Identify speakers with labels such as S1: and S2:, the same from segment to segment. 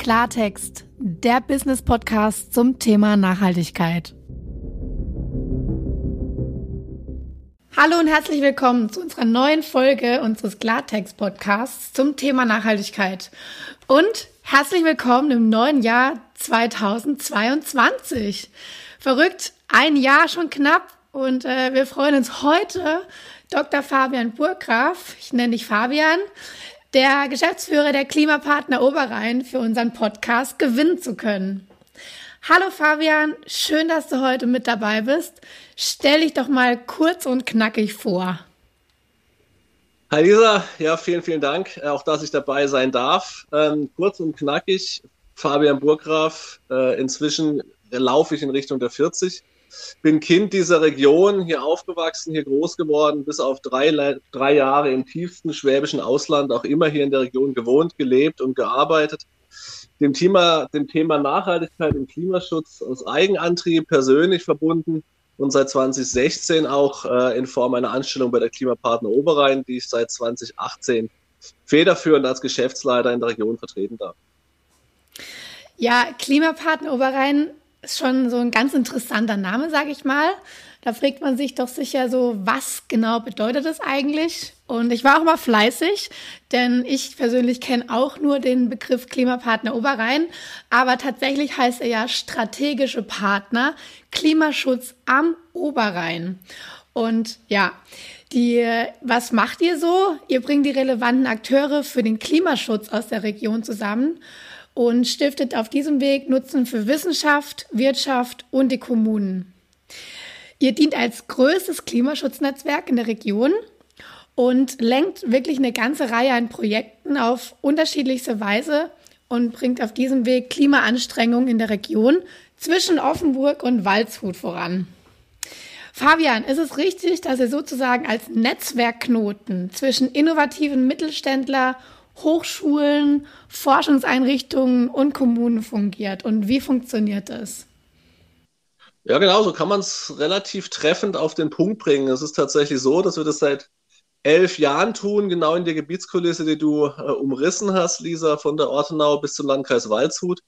S1: Klartext, der Business Podcast zum Thema Nachhaltigkeit. Hallo und herzlich willkommen zu unserer neuen Folge unseres Klartext Podcasts zum Thema Nachhaltigkeit. Und herzlich willkommen im neuen Jahr 2022. Verrückt, ein Jahr schon knapp und äh, wir freuen uns heute, Dr. Fabian Burgraf, ich nenne dich Fabian, der Geschäftsführer der Klimapartner Oberrhein für unseren Podcast gewinnen zu können. Hallo Fabian, schön, dass du heute mit dabei bist. Stell dich doch mal kurz und knackig vor.
S2: Hi Lisa, ja, vielen, vielen Dank, äh, auch dass ich dabei sein darf. Ähm, kurz und knackig, Fabian Burgraf, äh, inzwischen laufe ich in Richtung der 40 bin Kind dieser Region, hier aufgewachsen, hier groß geworden, bis auf drei, drei Jahre im tiefsten schwäbischen Ausland, auch immer hier in der Region gewohnt, gelebt und gearbeitet. Dem Thema, dem Thema Nachhaltigkeit und Klimaschutz aus Eigenantrieb persönlich verbunden und seit 2016 auch äh, in Form einer Anstellung bei der Klimapartner Oberrhein, die ich seit 2018 federführend als Geschäftsleiter in der Region vertreten darf.
S1: Ja, Klimapartner Oberrhein ist schon so ein ganz interessanter Name, sage ich mal. Da fragt man sich doch sicher so, was genau bedeutet das eigentlich? Und ich war auch mal fleißig, denn ich persönlich kenne auch nur den Begriff Klimapartner Oberrhein, aber tatsächlich heißt er ja strategische Partner Klimaschutz am Oberrhein. Und ja, die, was macht ihr so? Ihr bringt die relevanten Akteure für den Klimaschutz aus der Region zusammen und stiftet auf diesem Weg Nutzen für Wissenschaft, Wirtschaft und die Kommunen. Ihr dient als größtes Klimaschutznetzwerk in der Region und lenkt wirklich eine ganze Reihe an Projekten auf unterschiedlichste Weise und bringt auf diesem Weg Klimaanstrengungen in der Region zwischen Offenburg und Waldshut voran. Fabian, ist es richtig, dass ihr sozusagen als Netzwerkknoten zwischen innovativen Mittelständler Hochschulen, Forschungseinrichtungen und Kommunen fungiert. Und wie funktioniert das?
S2: Ja, genau, so kann man es relativ treffend auf den Punkt bringen. Es ist tatsächlich so, dass wir das seit elf Jahren tun, genau in der Gebietskulisse, die du äh, umrissen hast, Lisa, von der Ortenau bis zum Landkreis Waldshut.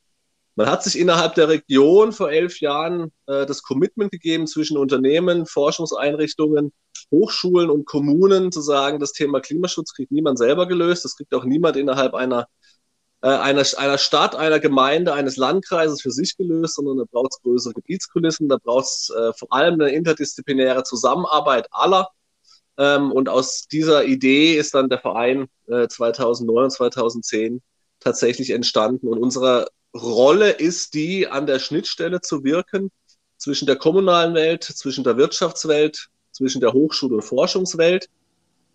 S2: Man hat sich innerhalb der Region vor elf Jahren äh, das Commitment gegeben zwischen Unternehmen, Forschungseinrichtungen, Hochschulen und Kommunen zu sagen, das Thema Klimaschutz kriegt niemand selber gelöst, das kriegt auch niemand innerhalb einer, äh, einer, einer Stadt, einer Gemeinde, eines Landkreises für sich gelöst, sondern da braucht es größere Gebietskulissen, da braucht es äh, vor allem eine interdisziplinäre Zusammenarbeit aller. Ähm, und aus dieser Idee ist dann der Verein äh, 2009 und 2010 tatsächlich entstanden. Und unsere Rolle ist die, an der Schnittstelle zu wirken zwischen der kommunalen Welt, zwischen der Wirtschaftswelt, zwischen der Hochschul- und Forschungswelt,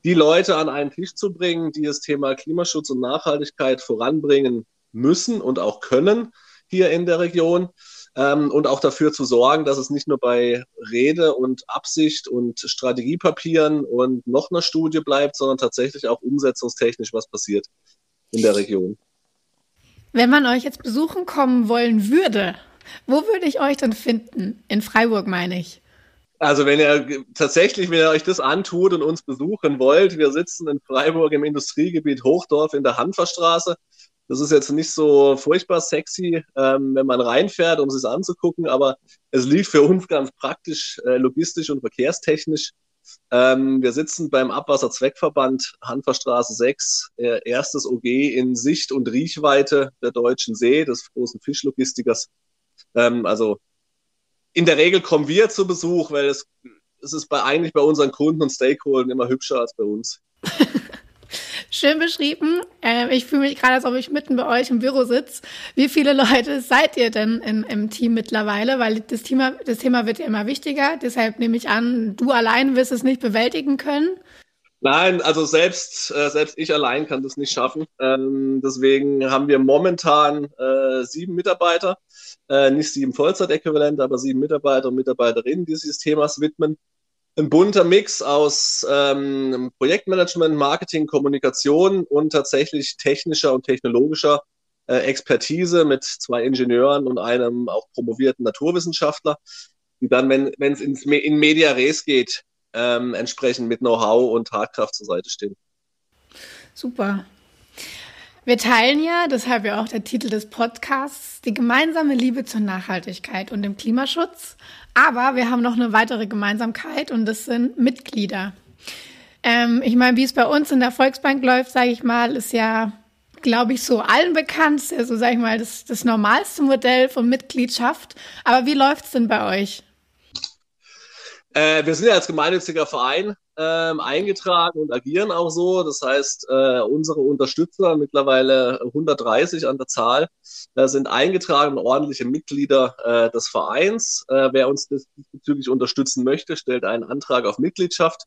S2: die Leute an einen Tisch zu bringen, die das Thema Klimaschutz und Nachhaltigkeit voranbringen müssen und auch können hier in der Region ähm, und auch dafür zu sorgen, dass es nicht nur bei Rede und Absicht und Strategiepapieren und noch einer Studie bleibt, sondern tatsächlich auch umsetzungstechnisch was passiert in der Region.
S1: Wenn man euch jetzt besuchen kommen wollen würde, wo würde ich euch denn finden? In Freiburg meine ich.
S2: Also wenn ihr tatsächlich, wenn ihr euch das antut und uns besuchen wollt, wir sitzen in Freiburg im Industriegebiet Hochdorf in der Hanferstraße. Das ist jetzt nicht so furchtbar sexy, ähm, wenn man reinfährt, um es anzugucken, aber es liegt für uns ganz praktisch, äh, logistisch und verkehrstechnisch ähm, wir sitzen beim Abwasserzweckverband Hanferstraße 6, äh, erstes OG in Sicht und Riechweite der Deutschen See, des großen Fischlogistikers. Ähm, also in der Regel kommen wir zu Besuch, weil es, es ist bei, eigentlich bei unseren Kunden und Stakeholdern immer hübscher als bei uns.
S1: Schön beschrieben. Äh, ich fühle mich gerade, als ob ich mitten bei euch im Büro sitze. Wie viele Leute seid ihr denn in, im Team mittlerweile? Weil das Thema, das Thema wird ja immer wichtiger. Deshalb nehme ich an, du allein wirst es nicht bewältigen können.
S2: Nein, also selbst, äh, selbst ich allein kann das nicht schaffen. Ähm, deswegen haben wir momentan äh, sieben Mitarbeiter, äh, nicht sieben Vollzeitäquivalente, aber sieben Mitarbeiter und Mitarbeiterinnen, die sich dieses Themas widmen ein bunter Mix aus ähm, Projektmanagement, Marketing, Kommunikation und tatsächlich technischer und technologischer äh, Expertise mit zwei Ingenieuren und einem auch promovierten Naturwissenschaftler, die dann, wenn es in Media Res geht, ähm, entsprechend mit Know-how und Tatkraft zur Seite stehen.
S1: Super. Wir teilen ja, deshalb ja auch der Titel des Podcasts, die gemeinsame Liebe zur Nachhaltigkeit und dem Klimaschutz. Aber wir haben noch eine weitere Gemeinsamkeit und das sind Mitglieder. Ähm, ich meine, wie es bei uns in der Volksbank läuft, sage ich mal, ist ja, glaube ich, so allen bekannt. So, also, sage ich mal, das, das normalste Modell von Mitgliedschaft. Aber wie läuft es denn bei euch?
S2: Äh, wir sind ja als gemeinnütziger Verein ähm, eingetragen und agieren auch so. Das heißt, äh, unsere Unterstützer, mittlerweile 130 an der Zahl, äh, sind eingetragene ordentliche Mitglieder äh, des Vereins. Äh, wer uns diesbezüglich unterstützen möchte, stellt einen Antrag auf Mitgliedschaft.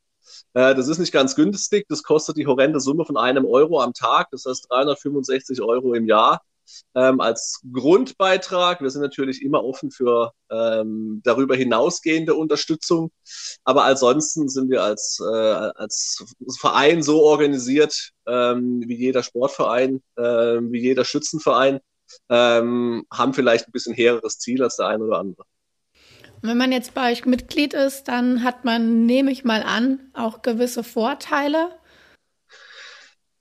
S2: Äh, das ist nicht ganz günstig. Das kostet die horrende Summe von einem Euro am Tag. Das heißt 365 Euro im Jahr ähm, als Grundbeitrag. Wir sind natürlich immer offen für ähm, darüber hinausgehende Unterstützung, aber ansonsten sind wir als, äh, als Verein so organisiert, ähm, wie jeder Sportverein, äh, wie jeder Schützenverein, ähm, haben vielleicht ein bisschen hehreres Ziel als der eine oder andere.
S1: Wenn man jetzt bei euch Mitglied ist, dann hat man, nehme ich mal an, auch gewisse Vorteile.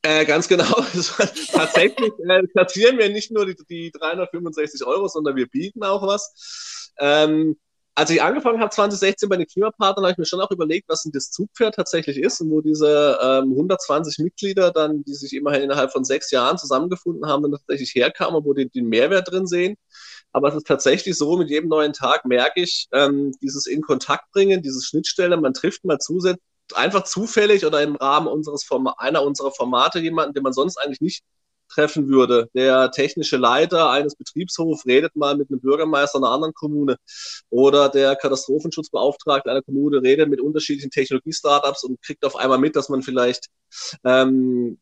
S2: Äh, ganz genau. Tatsächlich äh, kassieren wir nicht nur die, die 365 Euro, sondern wir bieten auch was. Ähm, als ich angefangen habe 2016 bei den Klimapartnern, habe ich mir schon auch überlegt, was denn das Zugpferd tatsächlich ist und wo diese ähm, 120 Mitglieder dann, die sich immerhin innerhalb von sechs Jahren zusammengefunden haben, dann tatsächlich herkamen und wo die den Mehrwert drin sehen. Aber es ist tatsächlich so, mit jedem neuen Tag merke ich, ähm, dieses in Kontakt bringen, dieses Schnittstelle, man trifft mal zusätzlich einfach zufällig oder im Rahmen unseres Form einer unserer Formate jemanden, den man sonst eigentlich nicht treffen würde. Der technische Leiter eines Betriebshofs redet mal mit einem Bürgermeister einer anderen Kommune oder der Katastrophenschutzbeauftragte einer Kommune redet mit unterschiedlichen Technologie-Startups und kriegt auf einmal mit, dass man vielleicht ähm,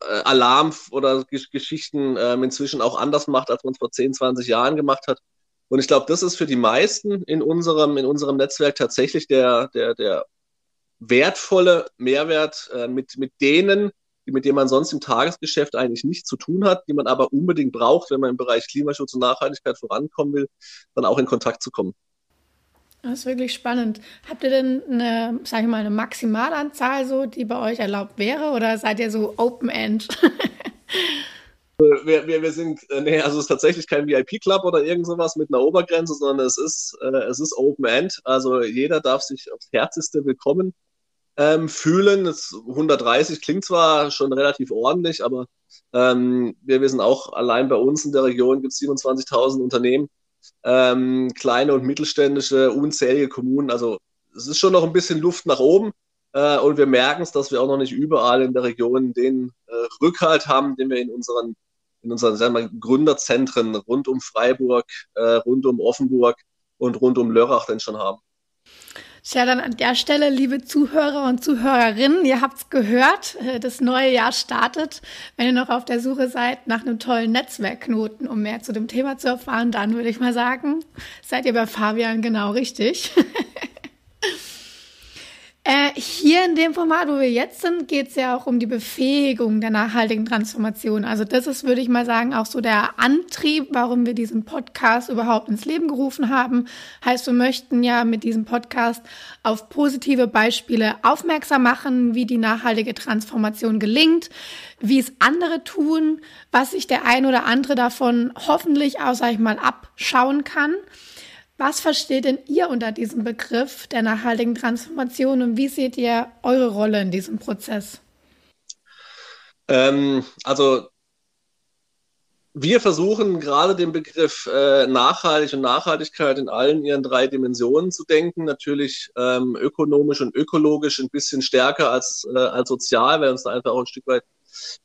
S2: äh, Alarm oder Geschichten ähm, inzwischen auch anders macht, als man es vor 10, 20 Jahren gemacht hat. Und ich glaube, das ist für die meisten in unserem, in unserem Netzwerk tatsächlich der, der, der wertvolle Mehrwert äh, mit, mit denen, mit denen man sonst im Tagesgeschäft eigentlich nichts zu tun hat, die man aber unbedingt braucht, wenn man im Bereich Klimaschutz und Nachhaltigkeit vorankommen will, dann auch in Kontakt zu kommen.
S1: Das ist wirklich spannend. Habt ihr denn eine, sag ich mal, eine Maximalanzahl so, die bei euch erlaubt wäre oder seid ihr so Open End?
S2: wir, wir, wir sind, äh, nee, also es ist tatsächlich kein VIP-Club oder irgend sowas mit einer Obergrenze, sondern es ist, äh, es ist Open End. Also jeder darf sich aufs Herzeste willkommen ähm, fühlen. Das 130 klingt zwar schon relativ ordentlich, aber ähm, wir wissen auch, allein bei uns in der Region gibt es 27.000 Unternehmen, ähm, kleine und mittelständische, unzählige Kommunen. Also es ist schon noch ein bisschen Luft nach oben. Äh, und wir merken es, dass wir auch noch nicht überall in der Region den äh, Rückhalt haben, den wir in unseren, in unseren sagen wir, Gründerzentren rund um Freiburg, äh, rund um Offenburg und rund um Lörrach denn schon haben.
S1: Tja, dann an der Stelle, liebe Zuhörer und Zuhörerinnen, ihr habt's gehört, äh, das neue Jahr startet. Wenn ihr noch auf der Suche seid nach einem tollen Netzwerkknoten, um mehr zu dem Thema zu erfahren, dann würde ich mal sagen, seid ihr bei Fabian genau richtig. Äh, hier in dem Format, wo wir jetzt sind, geht es ja auch um die Befähigung der nachhaltigen Transformation. Also das ist, würde ich mal sagen, auch so der Antrieb, warum wir diesen Podcast überhaupt ins Leben gerufen haben. Heißt, wir möchten ja mit diesem Podcast auf positive Beispiele aufmerksam machen, wie die nachhaltige Transformation gelingt, wie es andere tun, was sich der ein oder andere davon hoffentlich auch, sag ich mal, abschauen kann. Was versteht denn ihr unter diesem Begriff der nachhaltigen Transformation und wie seht ihr eure Rolle in diesem Prozess?
S2: Ähm, also wir versuchen gerade den Begriff äh, nachhaltig und Nachhaltigkeit in allen ihren drei Dimensionen zu denken. Natürlich ähm, ökonomisch und ökologisch ein bisschen stärker als, äh, als sozial, weil uns da einfach auch ein Stück weit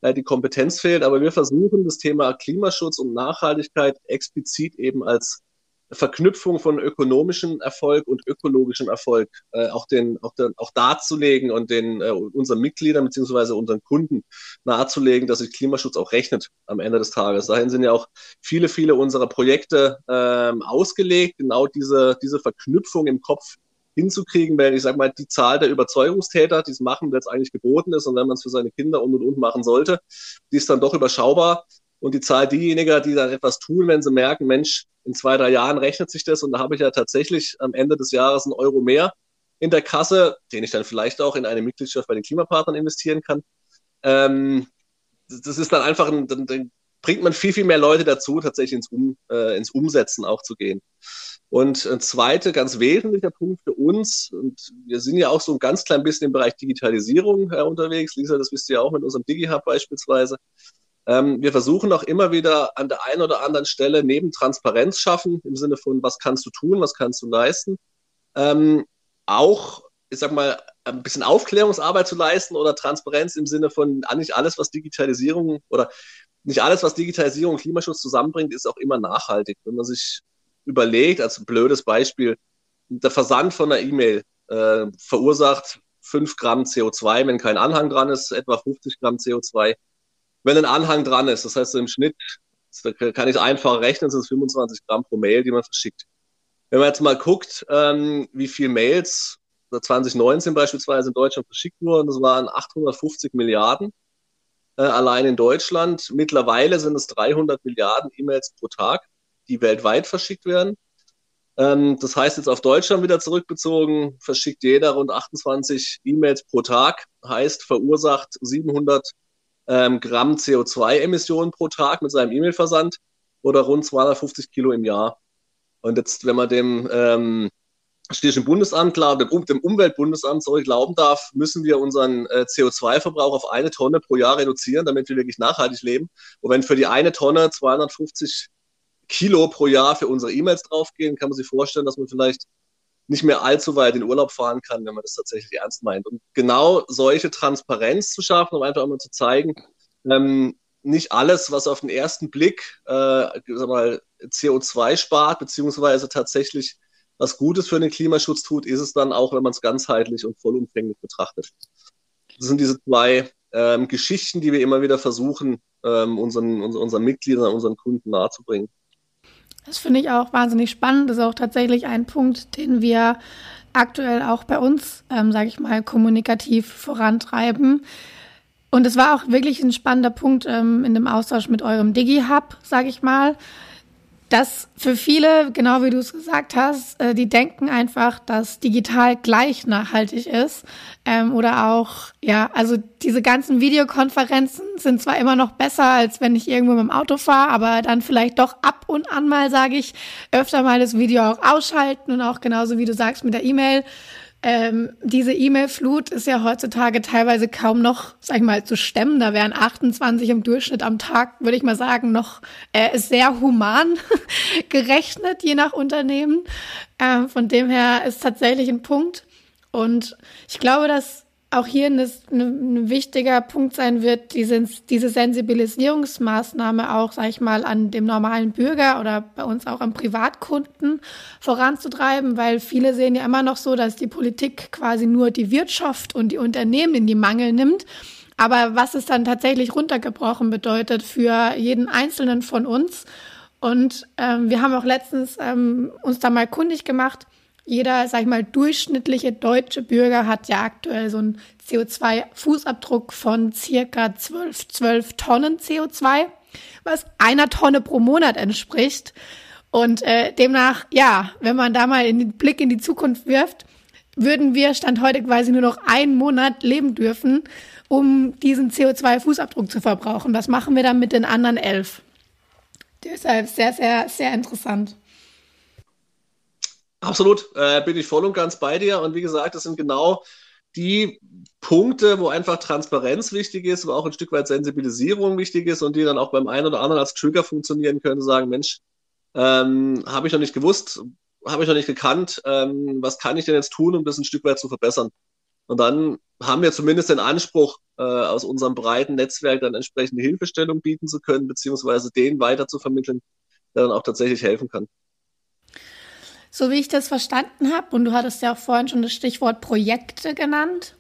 S2: äh, die Kompetenz fehlt. Aber wir versuchen das Thema Klimaschutz und Nachhaltigkeit explizit eben als Verknüpfung von ökonomischem Erfolg und ökologischem Erfolg äh, auch, den, auch, den, auch darzulegen und den äh, unseren Mitgliedern beziehungsweise unseren Kunden nahezulegen, dass sich Klimaschutz auch rechnet am Ende des Tages. Dahin sind ja auch viele, viele unserer Projekte ähm, ausgelegt, genau diese, diese Verknüpfung im Kopf hinzukriegen, weil ich sage mal, die Zahl der Überzeugungstäter, die es machen, wenn es eigentlich geboten ist und wenn man es für seine Kinder und und und machen sollte, die ist dann doch überschaubar. Und die Zahl diejenigen, die dann etwas tun, wenn sie merken, Mensch, in zwei, drei Jahren rechnet sich das und da habe ich ja tatsächlich am Ende des Jahres einen Euro mehr in der Kasse, den ich dann vielleicht auch in eine Mitgliedschaft bei den Klimapartnern investieren kann. Ähm, das ist dann einfach, ein, dann, dann, bringt man viel, viel mehr Leute dazu, tatsächlich ins, um, äh, ins Umsetzen auch zu gehen. Und ein zweiter ganz wesentlicher Punkt für uns, und wir sind ja auch so ein ganz klein bisschen im Bereich Digitalisierung äh, unterwegs, Lisa, das wisst ihr ja auch mit unserem DigiHub beispielsweise. Ähm, wir versuchen auch immer wieder an der einen oder anderen Stelle neben Transparenz schaffen, im Sinne von, was kannst du tun, was kannst du leisten, ähm, auch, ich sag mal, ein bisschen Aufklärungsarbeit zu leisten oder Transparenz im Sinne von, nicht alles, was Digitalisierung oder nicht alles, was Digitalisierung und Klimaschutz zusammenbringt, ist auch immer nachhaltig. Wenn man sich überlegt, als blödes Beispiel, der Versand von einer E-Mail äh, verursacht 5 Gramm CO2, wenn kein Anhang dran ist, etwa 50 Gramm CO2 wenn ein Anhang dran ist. Das heißt, im Schnitt, da kann ich einfach rechnen, sind es 25 Gramm pro Mail, die man verschickt. Wenn man jetzt mal guckt, ähm, wie viel Mails 2019 beispielsweise in Deutschland verschickt wurden, das waren 850 Milliarden äh, allein in Deutschland. Mittlerweile sind es 300 Milliarden E-Mails pro Tag, die weltweit verschickt werden. Ähm, das heißt jetzt auf Deutschland wieder zurückbezogen, verschickt jeder rund 28 E-Mails pro Tag, heißt verursacht 700 ähm, Gramm CO2-Emissionen pro Tag mit seinem E-Mail-Versand oder rund 250 Kilo im Jahr. Und jetzt, wenn man dem ähm, Städtischen Bundesamt, klar, dem, dem Umweltbundesamt, sorry, glauben darf, müssen wir unseren äh, CO2-Verbrauch auf eine Tonne pro Jahr reduzieren, damit wir wirklich nachhaltig leben. Und wenn für die eine Tonne 250 Kilo pro Jahr für unsere E-Mails draufgehen, kann man sich vorstellen, dass man vielleicht nicht mehr allzu weit in Urlaub fahren kann, wenn man das tatsächlich ernst meint. Und genau solche Transparenz zu schaffen, um einfach einmal zu zeigen, ähm, nicht alles, was auf den ersten Blick äh, mal, CO2 spart, beziehungsweise tatsächlich was Gutes für den Klimaschutz tut, ist es dann auch, wenn man es ganzheitlich und vollumfänglich betrachtet. Das sind diese zwei ähm, Geschichten, die wir immer wieder versuchen, ähm, unseren, unseren Mitgliedern, unseren Kunden nahezubringen.
S1: Das finde ich auch wahnsinnig spannend. Das ist auch tatsächlich ein Punkt, den wir aktuell auch bei uns, ähm, sage ich mal, kommunikativ vorantreiben. Und es war auch wirklich ein spannender Punkt ähm, in dem Austausch mit eurem Digi-Hub, sage ich mal, dass für viele, genau wie du es gesagt hast, äh, die denken einfach, dass digital gleich nachhaltig ist. Ähm, oder auch, ja, also diese ganzen Videokonferenzen sind zwar immer noch besser, als wenn ich irgendwo mit dem Auto fahre, aber dann vielleicht doch ab und an mal, sage ich, öfter mal das Video auch ausschalten und auch genauso wie du sagst mit der E-Mail ähm, diese E-Mail-Flut ist ja heutzutage teilweise kaum noch, sag ich mal, zu stemmen. Da wären 28 im Durchschnitt am Tag, würde ich mal sagen, noch äh, ist sehr human gerechnet, je nach Unternehmen. Ähm, von dem her ist tatsächlich ein Punkt. Und ich glaube, dass auch hier ein, ein wichtiger Punkt sein wird, diese, diese Sensibilisierungsmaßnahme auch, sag ich mal, an dem normalen Bürger oder bei uns auch am Privatkunden voranzutreiben, weil viele sehen ja immer noch so, dass die Politik quasi nur die Wirtschaft und die Unternehmen in die Mangel nimmt. Aber was es dann tatsächlich runtergebrochen bedeutet für jeden Einzelnen von uns. Und ähm, wir haben auch letztens ähm, uns da mal kundig gemacht, jeder, sag ich mal, durchschnittliche deutsche Bürger hat ja aktuell so einen CO2-Fußabdruck von circa 12, 12 Tonnen CO2, was einer Tonne pro Monat entspricht. Und äh, demnach, ja, wenn man da mal den Blick in die Zukunft wirft, würden wir Stand heute quasi nur noch einen Monat leben dürfen, um diesen CO2-Fußabdruck zu verbrauchen. Was machen wir dann mit den anderen elf? Deshalb sehr, sehr, sehr interessant.
S2: Absolut, äh, bin ich voll und ganz bei dir. Und wie gesagt, das sind genau die Punkte, wo einfach Transparenz wichtig ist, wo auch ein Stück weit Sensibilisierung wichtig ist und die dann auch beim einen oder anderen als Trigger funktionieren können, sagen, Mensch, ähm, habe ich noch nicht gewusst, habe ich noch nicht gekannt, ähm, was kann ich denn jetzt tun, um das ein Stück weit zu verbessern? Und dann haben wir zumindest den Anspruch, äh, aus unserem breiten Netzwerk dann entsprechende Hilfestellung bieten zu können, beziehungsweise den weiter zu vermitteln, der dann auch tatsächlich helfen kann.
S1: So wie ich das verstanden habe, und du hattest ja auch vorhin schon das Stichwort Projekte genannt.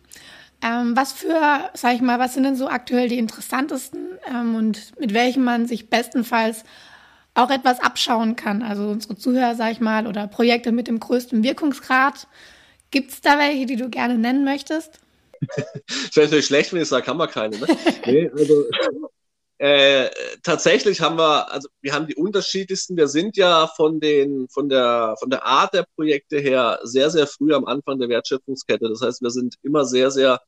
S1: Ähm, was für, sag ich mal, was sind denn so aktuell die interessantesten ähm, und mit welchen man sich bestenfalls auch etwas abschauen kann? Also unsere Zuhörer, sag ich mal, oder Projekte mit dem größten Wirkungsgrad. Gibt es da welche, die du gerne nennen möchtest?
S2: das wäre natürlich schlecht, wenn ich sage, haben wir keine. Ne? nee, also, äh, tatsächlich haben wir, also wir haben die unterschiedlichsten. Wir sind ja von den, von der, von der Art der Projekte her sehr, sehr früh am Anfang der Wertschöpfungskette. Das heißt, wir sind immer sehr, sehr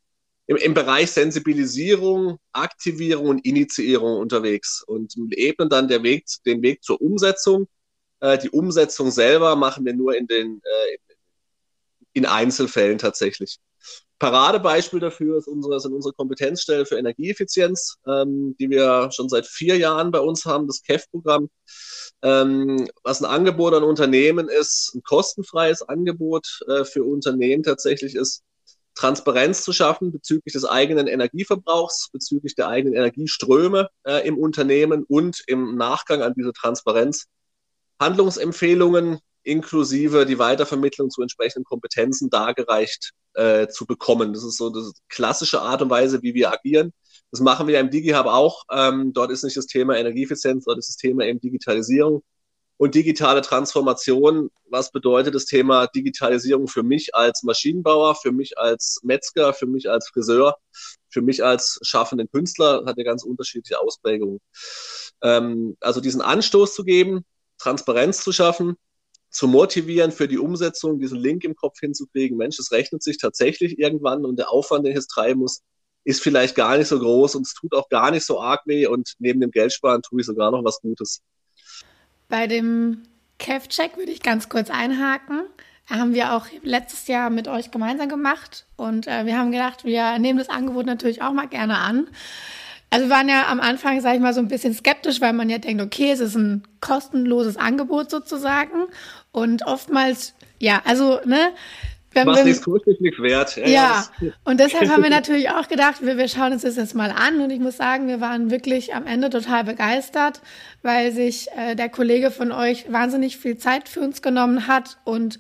S2: im, im Bereich Sensibilisierung, Aktivierung und Initiierung unterwegs und ebnen dann der Weg, den Weg zur Umsetzung. Äh, die Umsetzung selber machen wir nur in den äh, in Einzelfällen tatsächlich. Paradebeispiel dafür ist unsere, sind unsere Kompetenzstelle für Energieeffizienz, ähm, die wir schon seit vier Jahren bei uns haben, das KEF-Programm, ähm, was ein Angebot an Unternehmen ist, ein kostenfreies Angebot äh, für Unternehmen tatsächlich ist, Transparenz zu schaffen bezüglich des eigenen Energieverbrauchs, bezüglich der eigenen Energieströme äh, im Unternehmen und im Nachgang an diese Transparenz Handlungsempfehlungen inklusive die Weitervermittlung zu entsprechenden Kompetenzen dargereicht äh, zu bekommen. Das ist so die klassische Art und Weise, wie wir agieren. Das machen wir im DigiHub auch. Ähm, dort ist nicht das Thema Energieeffizienz, dort ist das Thema eben Digitalisierung und digitale Transformation. Was bedeutet das Thema Digitalisierung für mich als Maschinenbauer, für mich als Metzger, für mich als Friseur, für mich als schaffenden Künstler? Hat ja ganz unterschiedliche Ausprägungen. Ähm, also diesen Anstoß zu geben, Transparenz zu schaffen, zu motivieren für die Umsetzung, diesen Link im Kopf hinzukriegen, Mensch, es rechnet sich tatsächlich irgendwann und der Aufwand, den ich jetzt treiben muss, ist vielleicht gar nicht so groß und es tut auch gar nicht so arg weh und neben dem Geldsparen tue ich sogar noch was Gutes.
S1: Bei dem Kev-Check würde ich ganz kurz einhaken. Haben wir auch letztes Jahr mit euch gemeinsam gemacht und äh, wir haben gedacht, wir nehmen das Angebot natürlich auch mal gerne an. Also wir waren ja am Anfang, sage ich mal, so ein bisschen skeptisch, weil man ja denkt, okay, es ist ein kostenloses Angebot sozusagen. Und oftmals, ja, also, ne,
S2: wenn Was nichts kostet, nichts wert.
S1: Ja, ja. und deshalb haben wir natürlich auch gedacht, wir, wir schauen uns das jetzt mal an. Und ich muss sagen, wir waren wirklich am Ende total begeistert, weil sich äh, der Kollege von euch wahnsinnig viel Zeit für uns genommen hat und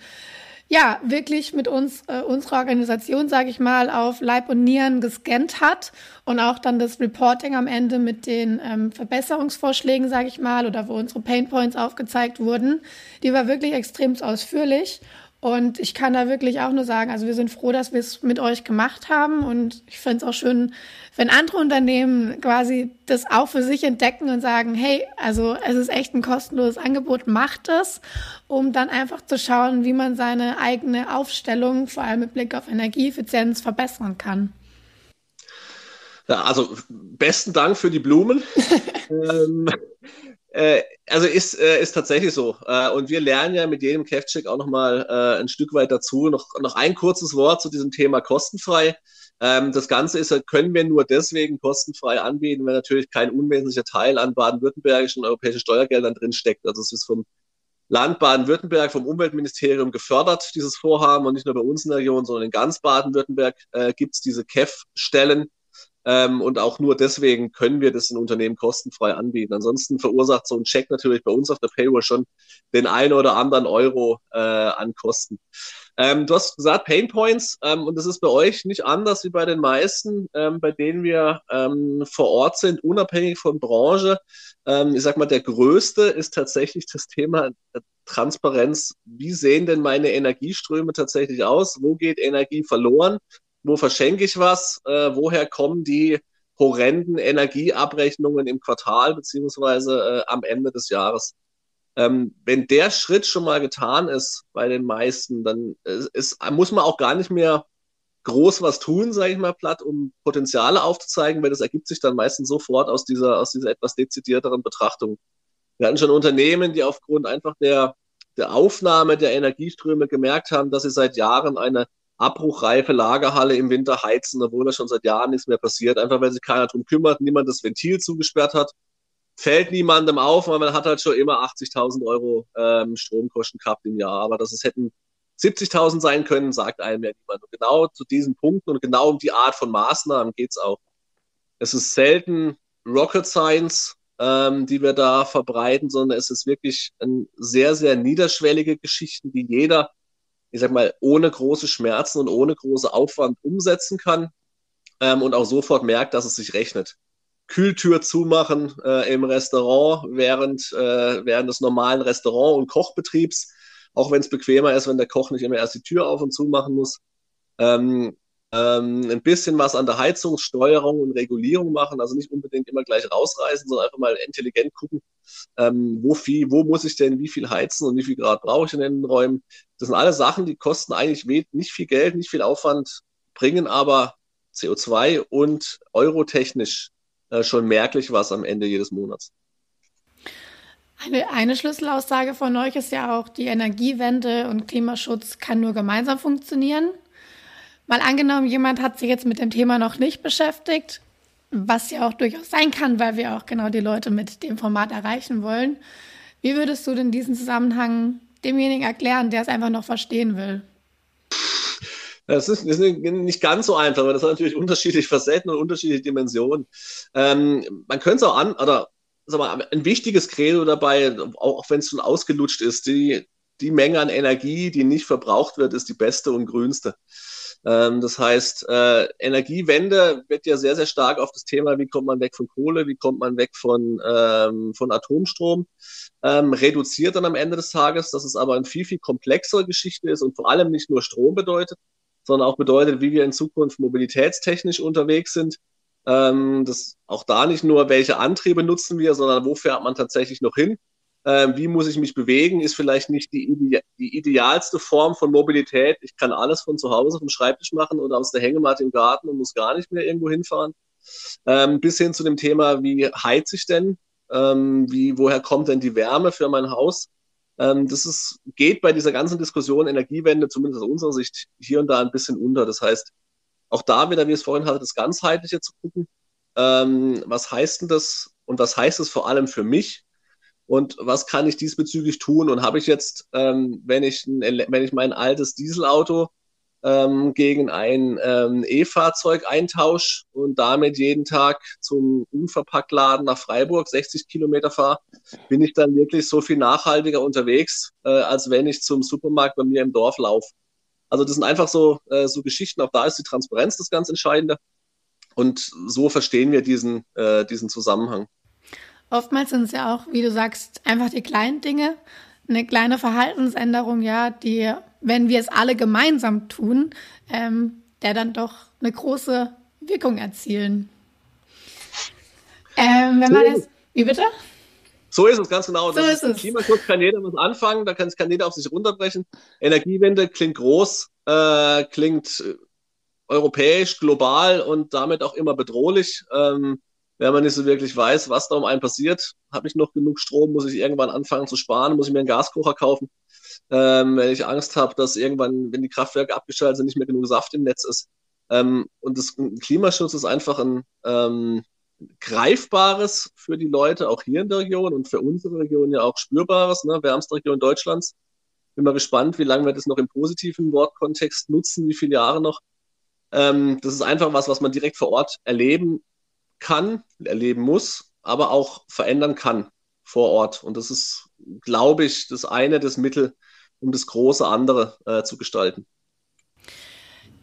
S1: ja, wirklich mit uns, äh, unsere Organisation, sage ich mal, auf Leib und Nieren gescannt hat und auch dann das Reporting am Ende mit den ähm, Verbesserungsvorschlägen, sage ich mal, oder wo unsere Painpoints aufgezeigt wurden, die war wirklich extrem ausführlich. Und ich kann da wirklich auch nur sagen, also wir sind froh, dass wir es mit euch gemacht haben. Und ich finde es auch schön, wenn andere Unternehmen quasi das auch für sich entdecken und sagen, hey, also es ist echt ein kostenloses Angebot, macht es, um dann einfach zu schauen, wie man seine eigene Aufstellung, vor allem mit Blick auf Energieeffizienz, verbessern kann.
S2: Ja, also besten Dank für die Blumen. ähm, äh, also ist, äh, ist tatsächlich so. Äh, und wir lernen ja mit jedem Kev-Check auch nochmal äh, ein Stück weit dazu. Noch, noch ein kurzes Wort zu diesem Thema kostenfrei. Ähm, das Ganze ist, können wir nur deswegen kostenfrei anbieten, wenn natürlich kein unwesentlicher Teil an baden-württembergischen europäischen Steuergeldern drin steckt. Also es ist vom Land Baden-Württemberg, vom Umweltministerium gefördert, dieses Vorhaben. Und nicht nur bei uns in der Region, sondern in ganz Baden-Württemberg äh, gibt es diese KEF-Stellen ähm, und auch nur deswegen können wir das in Unternehmen kostenfrei anbieten. Ansonsten verursacht so ein Check natürlich bei uns auf der Payroll schon den einen oder anderen Euro äh, an Kosten. Ähm, du hast gesagt Pain Points ähm, und das ist bei euch nicht anders wie bei den meisten, ähm, bei denen wir ähm, vor Ort sind, unabhängig von Branche. Ähm, ich sag mal, der größte ist tatsächlich das Thema Transparenz. Wie sehen denn meine Energieströme tatsächlich aus? Wo geht Energie verloren? Wo verschenke ich was, äh, woher kommen die horrenden Energieabrechnungen im Quartal beziehungsweise äh, am Ende des Jahres. Ähm, wenn der Schritt schon mal getan ist bei den meisten, dann äh, ist, muss man auch gar nicht mehr groß was tun, sage ich mal platt, um Potenziale aufzuzeigen, weil das ergibt sich dann meistens sofort aus dieser, aus dieser etwas dezidierteren Betrachtung. Wir hatten schon Unternehmen, die aufgrund einfach der, der Aufnahme der Energieströme gemerkt haben, dass sie seit Jahren eine abbruchreife Lagerhalle im Winter heizen, obwohl da schon seit Jahren nichts mehr passiert, einfach weil sich keiner drum kümmert, niemand das Ventil zugesperrt hat. Fällt niemandem auf, weil man hat halt schon immer 80.000 Euro ähm, Stromkosten gehabt im Jahr. Aber dass es hätten 70.000 sein können, sagt einem ja niemand. Und genau zu diesen Punkten und genau um die Art von Maßnahmen geht's auch. Es ist selten Rocket Science, ähm, die wir da verbreiten, sondern es ist wirklich ein sehr, sehr niederschwellige Geschichten, die jeder ich sag mal, ohne große Schmerzen und ohne große Aufwand umsetzen kann ähm, und auch sofort merkt, dass es sich rechnet. Kühltür zumachen äh, im Restaurant während, äh, während des normalen Restaurant- und Kochbetriebs, auch wenn es bequemer ist, wenn der Koch nicht immer erst die Tür auf und zu machen muss. Ähm, ähm, ein bisschen was an der Heizungssteuerung und Regulierung machen, also nicht unbedingt immer gleich rausreißen, sondern einfach mal intelligent gucken, ähm, wo viel, wo muss ich denn wie viel heizen und wie viel Grad brauche ich in den Räumen. Das sind alles Sachen, die kosten eigentlich nicht viel Geld, nicht viel Aufwand, bringen aber CO2 und eurotechnisch äh, schon merklich was am Ende jedes Monats.
S1: Eine, eine Schlüsselaussage von euch ist ja auch, die Energiewende und Klimaschutz kann nur gemeinsam funktionieren. Mal angenommen, jemand hat sich jetzt mit dem Thema noch nicht beschäftigt, was ja auch durchaus sein kann, weil wir auch genau die Leute mit dem Format erreichen wollen. Wie würdest du denn diesen Zusammenhang demjenigen erklären, der es einfach noch verstehen will?
S2: Das ist, das ist, nicht ganz so einfach, weil das hat natürlich unterschiedliche Facetten und unterschiedliche Dimensionen. Ähm, man könnte es auch an, oder sag mal, ein wichtiges Credo dabei, auch, wenn es schon ausgelutscht ist, die, die Menge an Energie, die nicht verbraucht wird, ist die beste und grünste. Ähm, das heißt, äh, Energiewende wird ja sehr, sehr stark auf das Thema, wie kommt man weg von Kohle, wie kommt man weg von, ähm, von Atomstrom, ähm, reduziert dann am Ende des Tages, dass es aber eine viel, viel komplexere Geschichte ist und vor allem nicht nur Strom bedeutet, sondern auch bedeutet, wie wir in Zukunft mobilitätstechnisch unterwegs sind. Ähm, das auch da nicht nur, welche Antriebe nutzen wir, sondern wo fährt man tatsächlich noch hin? Ähm, wie muss ich mich bewegen? Ist vielleicht nicht die, ide die idealste Form von Mobilität. Ich kann alles von zu Hause vom Schreibtisch machen oder aus der Hängematte im Garten und muss gar nicht mehr irgendwo hinfahren. Ähm, bis hin zu dem Thema, wie heiz ich denn? Ähm, wie, woher kommt denn die Wärme für mein Haus? Ähm, das ist, geht bei dieser ganzen Diskussion Energiewende, zumindest aus unserer Sicht, hier und da ein bisschen unter. Das heißt, auch da wieder, wie es vorhin hatte, das Ganzheitliche zu gucken. Ähm, was heißt denn das und was heißt es vor allem für mich? Und was kann ich diesbezüglich tun? Und habe ich jetzt, ähm, wenn, ich ein, wenn ich mein altes Dieselauto ähm, gegen ein ähm, E-Fahrzeug eintausche und damit jeden Tag zum Unverpacktladen nach Freiburg 60 Kilometer fahre, bin ich dann wirklich so viel nachhaltiger unterwegs, äh, als wenn ich zum Supermarkt bei mir im Dorf laufe. Also das sind einfach so, äh, so Geschichten, auch da ist die Transparenz das ganz Entscheidende. Und so verstehen wir diesen, äh, diesen Zusammenhang.
S1: Oftmals sind es ja auch, wie du sagst, einfach die kleinen Dinge, eine kleine Verhaltensänderung, ja, die wenn wir es alle gemeinsam tun, ähm, der dann doch eine große Wirkung erzielen. Ähm, wenn man jetzt, wie bitte?
S2: So ist es, ganz genau. So ist, es. Klimaschutz kann jeder was anfangen, da kann, kann jeder auf sich runterbrechen. Energiewende klingt groß, äh, klingt äh, europäisch, global und damit auch immer bedrohlich. Ähm, wenn man nicht so wirklich weiß, was da um einen passiert, habe ich noch genug Strom, muss ich irgendwann anfangen zu sparen, muss ich mir einen Gaskocher kaufen ähm, wenn ich Angst habe, dass irgendwann, wenn die Kraftwerke abgeschaltet sind, nicht mehr genug Saft im Netz ist. Ähm, und das Klimaschutz ist einfach ein ähm, greifbares für die Leute, auch hier in der Region und für unsere Region ja auch spürbares, ne? wärmste Region Deutschlands. Bin mal gespannt, wie lange wir das noch im positiven Wortkontext nutzen, wie viele Jahre noch. Ähm, das ist einfach was, was man direkt vor Ort erleben kann, erleben muss, aber auch verändern kann vor Ort. Und das ist, glaube ich, das eine, das Mittel, um das große andere äh, zu gestalten.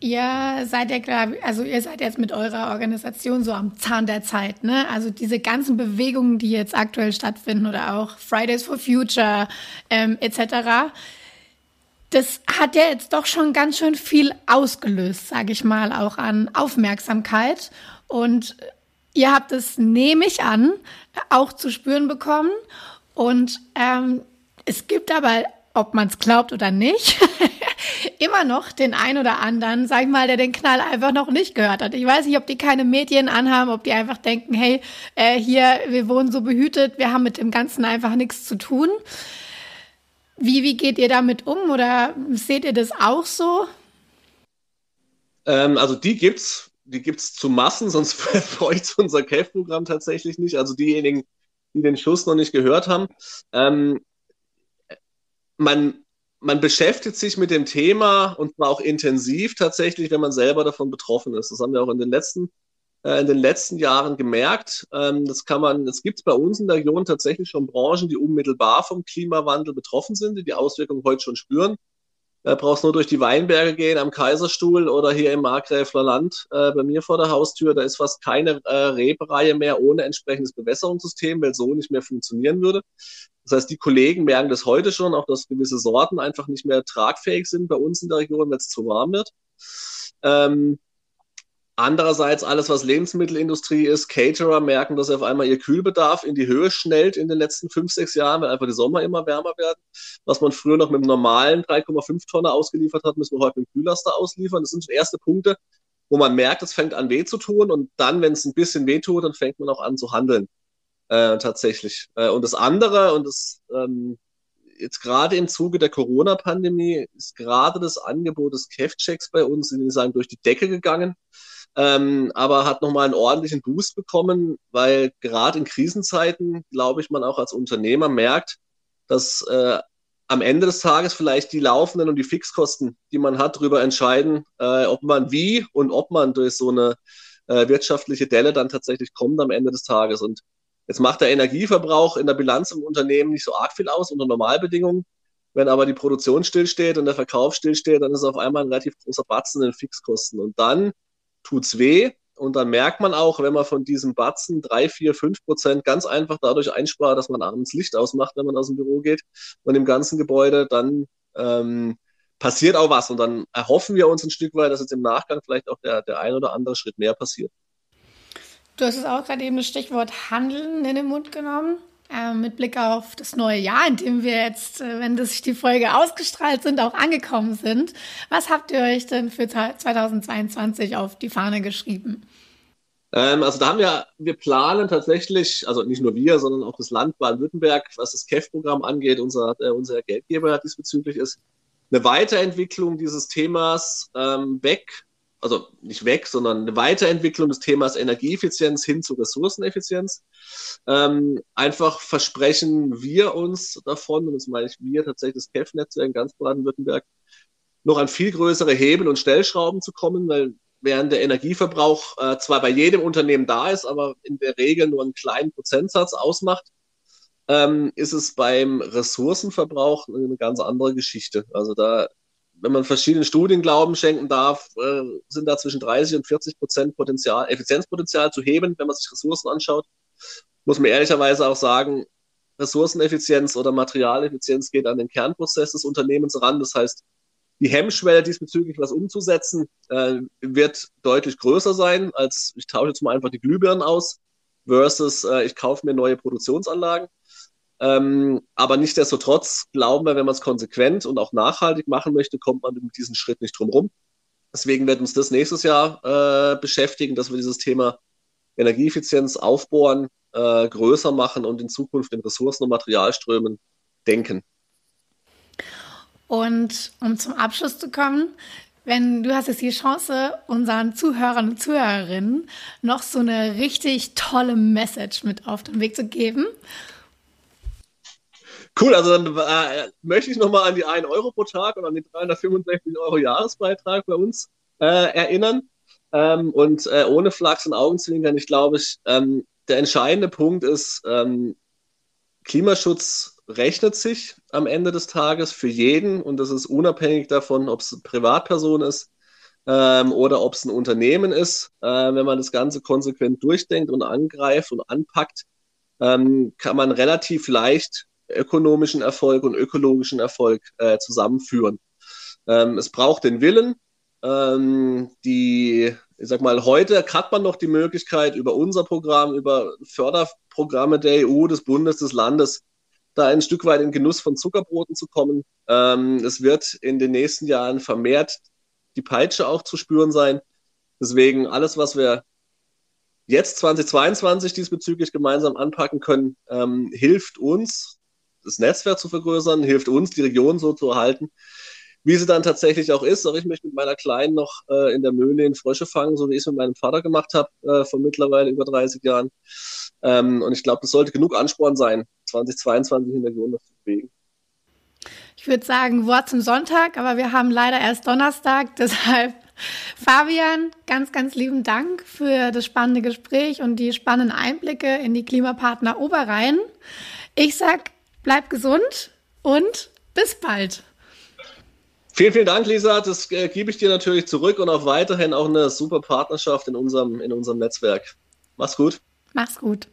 S1: Ihr seid ja klar, also ihr seid jetzt mit eurer Organisation so am Zahn der Zeit, ne? Also diese ganzen Bewegungen, die jetzt aktuell stattfinden oder auch Fridays for Future ähm, etc. Das hat ja jetzt doch schon ganz schön viel ausgelöst, sage ich mal, auch an Aufmerksamkeit. Und ihr habt es, nehme ich an, auch zu spüren bekommen. Und ähm, es gibt aber ob man es glaubt oder nicht, immer noch den ein oder anderen, sag ich mal, der den Knall einfach noch nicht gehört hat. Ich weiß nicht, ob die keine Medien anhaben, ob die einfach denken, hey, äh, hier, wir wohnen so behütet, wir haben mit dem Ganzen einfach nichts zu tun. Wie, wie geht ihr damit um oder seht ihr das auch so?
S2: Ähm, also die gibt's, die gibt's zu Massen, sonst bräuchte unser CAF-Programm tatsächlich nicht. Also diejenigen, die den Schuss noch nicht gehört haben. Ähm, man, man beschäftigt sich mit dem Thema und zwar auch intensiv tatsächlich, wenn man selber davon betroffen ist. Das haben wir auch in den letzten, äh, in den letzten Jahren gemerkt. Ähm, das kann man, es gibt bei uns in der Region tatsächlich schon Branchen, die unmittelbar vom Klimawandel betroffen sind, die die Auswirkungen heute schon spüren. Äh, brauchst nur durch die Weinberge gehen am Kaiserstuhl oder hier im Markgräfler Land äh, bei mir vor der Haustür. Da ist fast keine äh, Rebreihe mehr ohne entsprechendes Bewässerungssystem, weil so nicht mehr funktionieren würde. Das heißt, die Kollegen merken das heute schon, auch dass gewisse Sorten einfach nicht mehr tragfähig sind bei uns in der Region, wenn es zu warm wird. Ähm, Andererseits alles, was Lebensmittelindustrie ist, Caterer merken, dass auf einmal ihr Kühlbedarf in die Höhe schnellt in den letzten fünf, sechs Jahren, weil einfach die Sommer immer wärmer werden. Was man früher noch mit einem normalen 3,5 Tonner ausgeliefert hat, müssen wir heute mit dem Kühlaster ausliefern. Das sind erste Punkte, wo man merkt, es fängt an weh zu tun und dann, wenn es ein bisschen weh tut, dann fängt man auch an zu handeln. Äh, tatsächlich. Äh, und das andere, und das ähm, jetzt gerade im Zuge der Corona-Pandemie ist gerade das Angebot des Kev-Checks bei uns, will sagen, durch die Decke gegangen. Ähm, aber hat nochmal einen ordentlichen Boost bekommen, weil gerade in Krisenzeiten, glaube ich, man auch als Unternehmer merkt, dass äh, am Ende des Tages vielleicht die laufenden und die Fixkosten, die man hat, darüber entscheiden, äh, ob man wie und ob man durch so eine äh, wirtschaftliche Delle dann tatsächlich kommt am Ende des Tages. Und jetzt macht der Energieverbrauch in der Bilanz im Unternehmen nicht so arg viel aus unter Normalbedingungen. Wenn aber die Produktion stillsteht und der Verkauf stillsteht, dann ist auf einmal ein relativ großer Batzen in Fixkosten. Und dann tut's weh. Und dann merkt man auch, wenn man von diesem Batzen drei, vier, fünf Prozent ganz einfach dadurch einspart, dass man abends Licht ausmacht, wenn man aus dem Büro geht und im ganzen Gebäude, dann ähm, passiert auch was. Und dann erhoffen wir uns ein Stück weit, dass jetzt im Nachgang vielleicht auch der, der ein oder andere Schritt mehr passiert.
S1: Du hast es auch gerade eben das Stichwort Handeln in den Mund genommen. Äh, mit Blick auf das neue Jahr, in dem wir jetzt, äh, wenn das die Folge ausgestrahlt sind, auch angekommen sind. Was habt ihr euch denn für 2022 auf die Fahne geschrieben?
S2: Ähm, also da haben wir, wir planen tatsächlich, also nicht nur wir, sondern auch das Land Baden-Württemberg, was das KEF-Programm angeht, unser, äh, unser Geldgeber diesbezüglich ist, eine Weiterentwicklung dieses Themas ähm, weg also nicht weg, sondern eine Weiterentwicklung des Themas Energieeffizienz hin zu Ressourceneffizienz. Ähm, einfach versprechen wir uns davon, und das meine ich wir tatsächlich das KEF-Netzwerk in ganz Baden-Württemberg, noch an viel größere Hebel und Stellschrauben zu kommen, weil während der Energieverbrauch äh, zwar bei jedem Unternehmen da ist, aber in der Regel nur einen kleinen Prozentsatz ausmacht, ähm, ist es beim Ressourcenverbrauch eine ganz andere Geschichte. Also da wenn man verschiedenen Studien Glauben schenken darf, äh, sind da zwischen 30 und 40 Prozent Potenzial, Effizienzpotenzial zu heben, wenn man sich Ressourcen anschaut. Muss man ehrlicherweise auch sagen, Ressourceneffizienz oder Materialeffizienz geht an den Kernprozess des Unternehmens ran. Das heißt, die Hemmschwelle diesbezüglich was umzusetzen, äh, wird deutlich größer sein, als ich tausche jetzt mal einfach die Glühbirnen aus, versus äh, ich kaufe mir neue Produktionsanlagen. Ähm, aber nichtsdestotrotz glauben wir, wenn man es konsequent und auch nachhaltig machen möchte, kommt man mit diesem Schritt nicht drum rum. Deswegen wird uns das nächstes Jahr äh, beschäftigen, dass wir dieses Thema Energieeffizienz aufbohren, äh, größer machen und in Zukunft in Ressourcen und Materialströmen denken.
S1: Und um zum Abschluss zu kommen, wenn du hast jetzt die Chance, unseren Zuhörern und Zuhörerinnen noch so eine richtig tolle Message mit auf den Weg zu geben.
S2: Cool, also dann äh, möchte ich nochmal an die 1 Euro pro Tag und an den 365 Euro Jahresbeitrag bei uns äh, erinnern. Ähm, und äh, ohne Flachs und Augenzwinkern, ich glaube, ich, ähm, der entscheidende Punkt ist, ähm, Klimaschutz rechnet sich am Ende des Tages für jeden und das ist unabhängig davon, ob es eine Privatperson ist ähm, oder ob es ein Unternehmen ist. Äh, wenn man das Ganze konsequent durchdenkt und angreift und anpackt, ähm, kann man relativ leicht ökonomischen Erfolg und ökologischen Erfolg äh, zusammenführen. Ähm, es braucht den Willen. Ähm, die, ich sag mal, heute hat man noch die Möglichkeit, über unser Programm, über Förderprogramme der EU, des Bundes, des Landes, da ein Stück weit in Genuss von Zuckerbroten zu kommen. Ähm, es wird in den nächsten Jahren vermehrt die Peitsche auch zu spüren sein. Deswegen alles, was wir jetzt 2022 diesbezüglich gemeinsam anpacken können, ähm, hilft uns, das Netzwerk zu vergrößern, hilft uns, die Region so zu erhalten, wie sie dann tatsächlich auch ist. Auch ich möchte mit meiner Kleinen noch äh, in der Mühle in Frösche fangen, so wie ich es mit meinem Vater gemacht habe, äh, vor mittlerweile über 30 Jahren. Ähm, und ich glaube, das sollte genug Ansporn sein, 2022 in der Region das zu bewegen.
S1: Ich würde sagen, Wort zum Sonntag, aber wir haben leider erst Donnerstag, deshalb Fabian, ganz, ganz lieben Dank für das spannende Gespräch und die spannenden Einblicke in die Klimapartner Oberrhein. Ich sag Bleib gesund und bis bald.
S2: Vielen, vielen Dank, Lisa. Das äh, gebe ich dir natürlich zurück und auch weiterhin auch eine super Partnerschaft in unserem, in unserem Netzwerk. Mach's gut.
S1: Mach's gut.